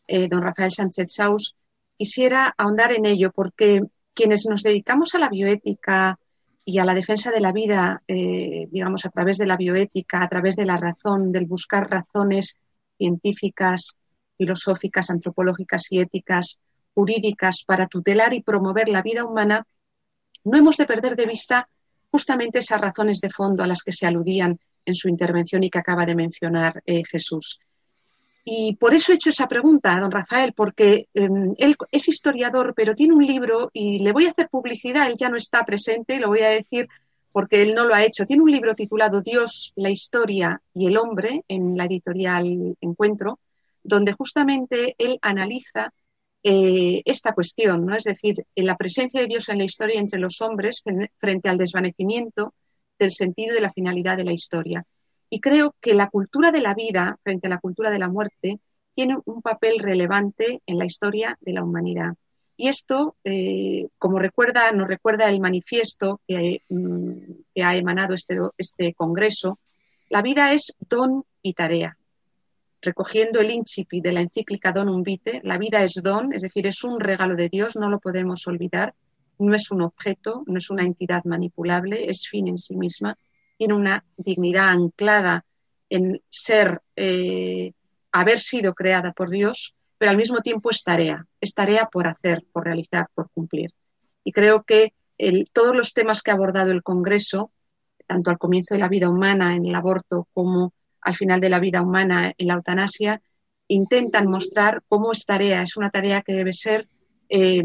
eh, don Rafael Sánchez Saus, quisiera ahondar en ello porque quienes nos dedicamos a la bioética y a la defensa de la vida, eh, digamos, a través de la bioética, a través de la razón, del buscar razones científicas, filosóficas, antropológicas y éticas, jurídicas para tutelar y promover la vida humana, no hemos de perder de vista justamente esas razones de fondo a las que se aludían en su intervención y que acaba de mencionar eh, Jesús. Y por eso he hecho esa pregunta a don Rafael, porque em, él es historiador, pero tiene un libro y le voy a hacer publicidad, él ya no está presente, lo voy a decir porque él no lo ha hecho. Tiene un libro titulado Dios, la historia y el hombre en la editorial Encuentro, donde justamente él analiza eh, esta cuestión, ¿no? Es decir, la presencia de Dios en la historia entre los hombres frente al desvanecimiento del sentido y de la finalidad de la historia. Y creo que la cultura de la vida frente a la cultura de la muerte tiene un papel relevante en la historia de la humanidad. Y esto, eh, como recuerda, nos recuerda el manifiesto que, mm, ha emanado este, este, congreso, la vida es don y tarea. Recogiendo el incipit de la encíclica Donum Vitae, la vida es don, es decir, es un regalo de Dios, no lo podemos olvidar, no es un objeto, no es una entidad manipulable, es fin en sí misma tiene una dignidad anclada en ser, eh, haber sido creada por Dios, pero al mismo tiempo es tarea, es tarea por hacer, por realizar, por cumplir. Y creo que todos los temas que ha abordado el Congreso, tanto al comienzo de la vida humana en el aborto como al final de la vida humana en la eutanasia, intentan mostrar cómo es tarea, es una tarea que debe ser eh,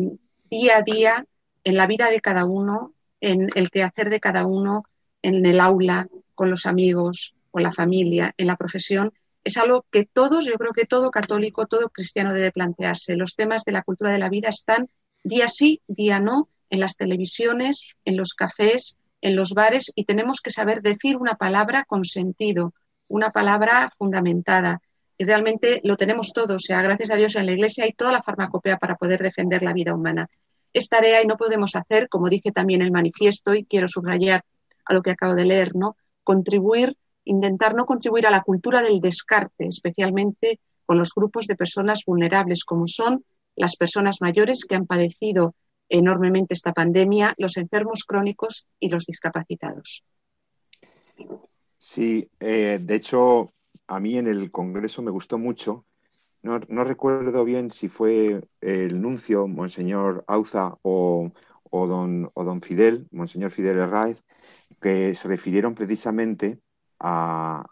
día a día en la vida de cada uno, en el quehacer de cada uno, en el aula, con los amigos, con la familia, en la profesión, es algo que todos, yo creo que todo católico, todo cristiano debe plantearse. Los temas de la cultura de la vida están día sí, día no, en las televisiones, en los cafés, en los bares y tenemos que saber decir una palabra con sentido, una palabra fundamentada. Y realmente lo tenemos todo, o sea, gracias a Dios en la Iglesia hay toda la farmacopea para poder defender la vida humana. Es tarea y no podemos hacer, como dice también el manifiesto, y quiero subrayar a lo que acabo de leer, ¿no? Contribuir intentar no contribuir a la cultura del descarte, especialmente con los grupos de personas vulnerables, como son las personas mayores que han padecido enormemente esta pandemia, los enfermos crónicos y los discapacitados. Sí, eh, de hecho, a mí en el Congreso me gustó mucho. No, recuerdo bien si fue el nuncio, Monseñor Auza, o, don, o don Fidel, Monseñor Fidel Herráez, que se refirieron precisamente al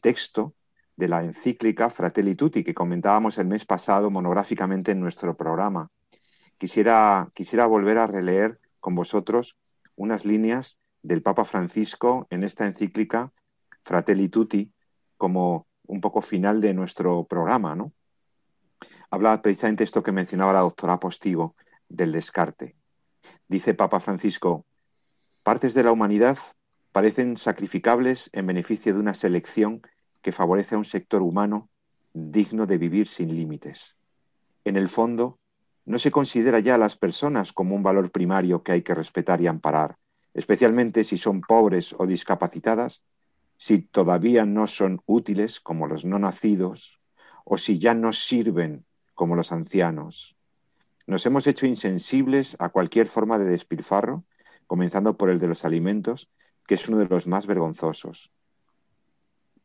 texto de la encíclica Fratelli Tutti que comentábamos el mes pasado monográficamente en nuestro programa. Quisiera, quisiera volver a releer con vosotros unas líneas del Papa Francisco en esta encíclica Fratelli Tutti como un poco final de nuestro programa, ¿no? Habla precisamente esto que mencionaba la doctora Postigo del descarte. Dice Papa Francisco, partes de la humanidad parecen sacrificables en beneficio de una selección que favorece a un sector humano digno de vivir sin límites. En el fondo, no se considera ya a las personas como un valor primario que hay que respetar y amparar, especialmente si son pobres o discapacitadas, si todavía no son útiles como los no nacidos, o si ya no sirven como los ancianos. Nos hemos hecho insensibles a cualquier forma de despilfarro, comenzando por el de los alimentos, que es uno de los más vergonzosos.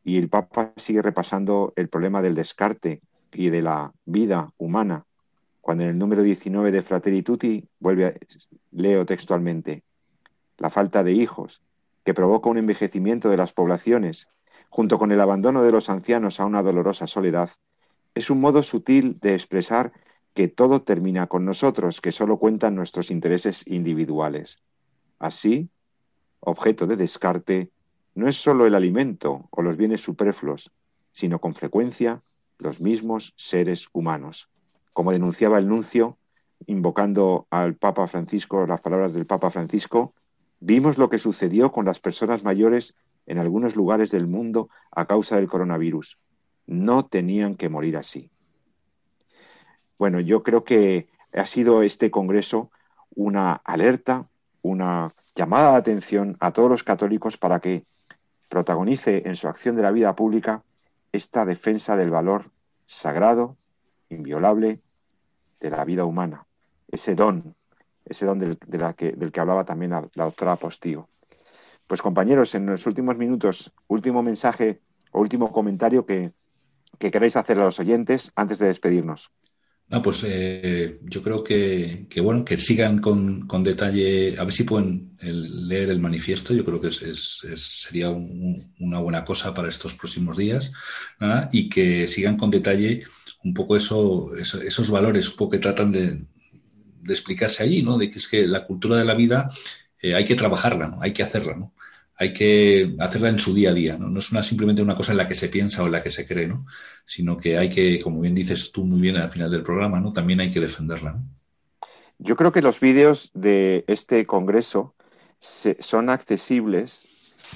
Y el Papa sigue repasando el problema del descarte y de la vida humana, cuando en el número 19 de Fratelli Tutti vuelve a, leo textualmente, la falta de hijos, que provoca un envejecimiento de las poblaciones, junto con el abandono de los ancianos a una dolorosa soledad, es un modo sutil de expresar que todo termina con nosotros, que solo cuentan nuestros intereses individuales. Así, objeto de descarte, no es sólo el alimento o los bienes superfluos, sino con frecuencia los mismos seres humanos. Como denunciaba el nuncio, invocando al Papa Francisco, las palabras del Papa Francisco, vimos lo que sucedió con las personas mayores en algunos lugares del mundo a causa del coronavirus. No tenían que morir así. Bueno, yo creo que ha sido este Congreso una alerta, una llamada de atención a todos los católicos para que protagonice en su acción de la vida pública esta defensa del valor sagrado, inviolable, de la vida humana, ese don, ese don del, que, del que hablaba también la, doctora Postigo. Pues compañeros, en los últimos minutos, último mensaje o último comentario que, que queréis hacer a los oyentes antes de despedirnos. No, pues eh, yo creo que, bueno, que sigan con, con, detalle, a ver si pueden leer el manifiesto, yo creo que es, sería una buena cosa para estos próximos días, y que sigan con detalle un poco eso, esos valores, un poco que tratan de, explicarse allí, ¿no? De que es que la cultura de la vida eh, hay que trabajarla, ¿no? Hay que hacerla, ¿no? hay que hacerla en su día a día, ¿no? No es simplemente una cosa en la que se piensa o en la que se cree, ¿no? Sino que hay que, como bien dices tú muy bien al final del programa, ¿no? También hay que defenderla, Yo creo que los vídeos de este congreso son accesibles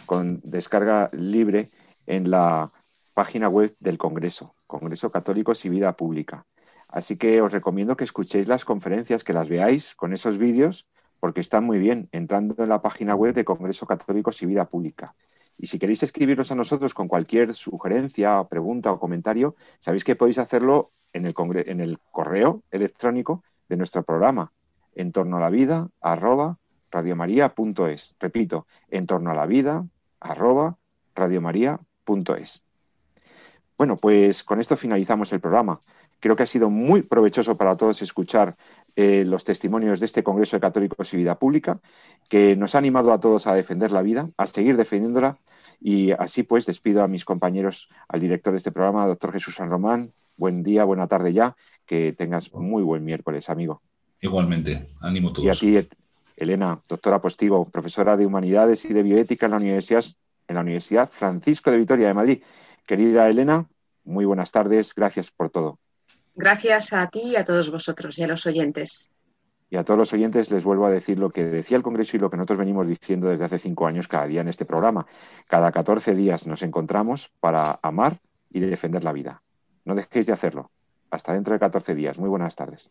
con descarga libre en la página web del Congreso, Congreso Católicos y Vida Pública. Así que os recomiendo que escuchéis las conferencias, que las veáis con esos vídeos porque están muy bien entrando en la página web de Congreso Católicos y Vida Pública. Y si queréis escribiros a nosotros con cualquier sugerencia, pregunta o comentario, sabéis que podéis hacerlo en el, correo electrónico de nuestro programa, en torno a la vida, arroba, radiomaria.es. Repito, en torno a la vida, arroba, radiomaria.es. Bueno, pues con esto finalizamos el programa. Creo que ha sido muy provechoso para todos escuchar eh, los testimonios de este Congreso de Católicos y Vida Pública, que nos ha animado a todos a defender la vida, a seguir defendiéndola. Y así pues despido a mis compañeros, al director de este programa, doctor Jesús San Román. Buen día, buena tarde ya. Que tengas muy buen miércoles, amigo. Igualmente, ánimo todos. Y a ti, Elena, doctora Postigo, profesora de Humanidades y de Bioética en la Universidad, en la Universidad Francisco de Vitoria de Madrid. Querida Elena, muy buenas tardes, gracias por todo. Gracias a ti y a todos vosotros y a los oyentes. Y a todos los oyentes les vuelvo a decir lo que decía el Congreso y lo que nosotros venimos diciendo desde hace cinco años cada día en este programa. Cada 14 días nos encontramos para amar y defender la vida. No dejéis de hacerlo. Hasta dentro de 14 días. Muy buenas tardes.